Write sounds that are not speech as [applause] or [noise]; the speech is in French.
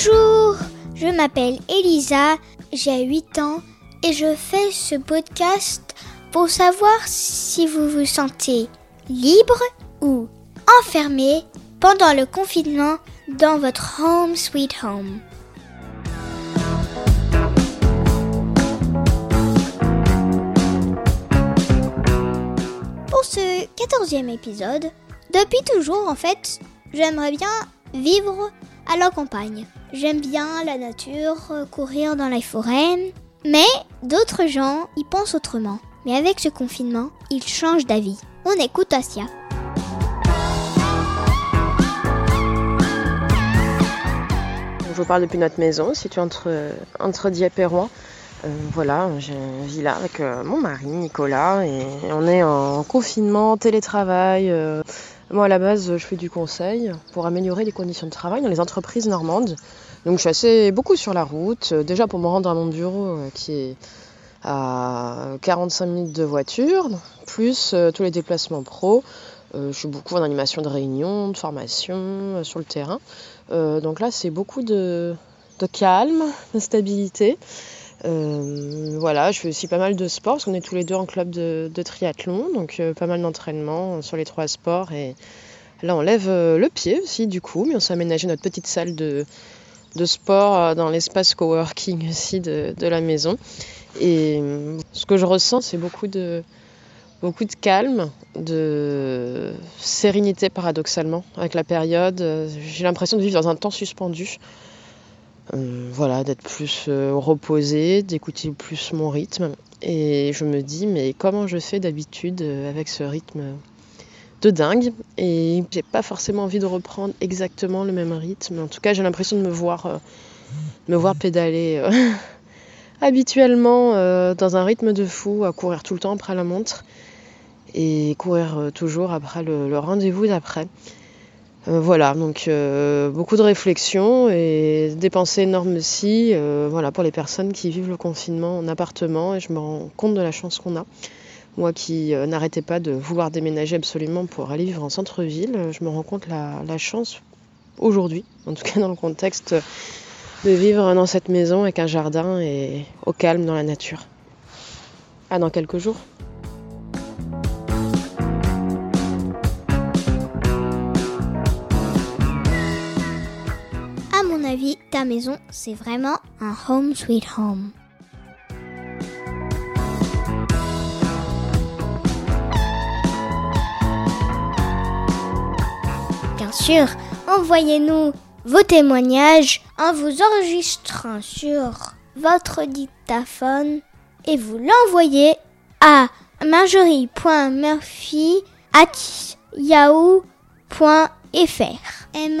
Je m'appelle Elisa, j'ai 8 ans et je fais ce podcast pour savoir si vous vous sentez libre ou enfermé pendant le confinement dans votre home sweet home. Pour ce quatorzième épisode, depuis toujours en fait, j'aimerais bien vivre à la campagne. J'aime bien la nature, courir dans la forêt, mais d'autres gens y pensent autrement. Mais avec ce confinement, ils changent d'avis. On écoute Asia. Je vous parle depuis notre maison, située entre, entre Dieppe et Rouen. Euh, voilà, j'ai une villa avec euh, mon mari Nicolas et on est en confinement, télétravail. Euh. Moi à la base je fais du conseil pour améliorer les conditions de travail dans les entreprises normandes. Donc je suis assez beaucoup sur la route, déjà pour me rendre à mon bureau qui est à 45 minutes de voiture, plus tous les déplacements pro. je suis beaucoup en animation de réunion, de formation sur le terrain. donc là c'est beaucoup de, de calme, de stabilité. Euh, voilà, je fais aussi pas mal de sport parce qu'on est tous les deux en club de, triathlon, donc euh, pas mal d'entraînement sur les trois sports. Et là, on lève euh, le pied aussi, du coup, mais on s'est aménagé notre petite salle de, sport dans l'espace coworking aussi de, la maison. Et ce que je ressens, c'est beaucoup de, beaucoup de calme, de sérénité paradoxalement avec la période. J'ai l'impression de vivre dans un temps suspendu. Euh, voilà, d'être plus euh, reposée, d'écouter plus mon rythme. Et je me dis, mais comment je fais d'habitude euh, avec ce rythme de dingue? Et j'ai pas forcément envie de reprendre exactement le même rythme. En tout cas, j'ai l'impression de me voir, me voir pédaler [laughs] habituellement dans un rythme de fou, à courir tout le temps après la montre et courir toujours après le rendez-vous d'après. Euh, voilà, donc euh, beaucoup de réflexions et des pensées énormes aussi euh, voilà, pour les personnes qui vivent le confinement en appartement et je me rends compte de la chance qu'on a. Moi qui n'arrêtais pas de vouloir déménager absolument pour aller vivre en centre-ville, je me rends compte la, la chance aujourd'hui, en tout cas dans le contexte de vivre dans cette maison avec un jardin et au calme dans la nature. À dans quelques jours. Ta maison, c'est vraiment un home sweet home. Bien sûr, envoyez-nous vos témoignages en vous enregistrant sur votre dictaphone et vous l'envoyez à marjorie.murphy.yahoo.fr m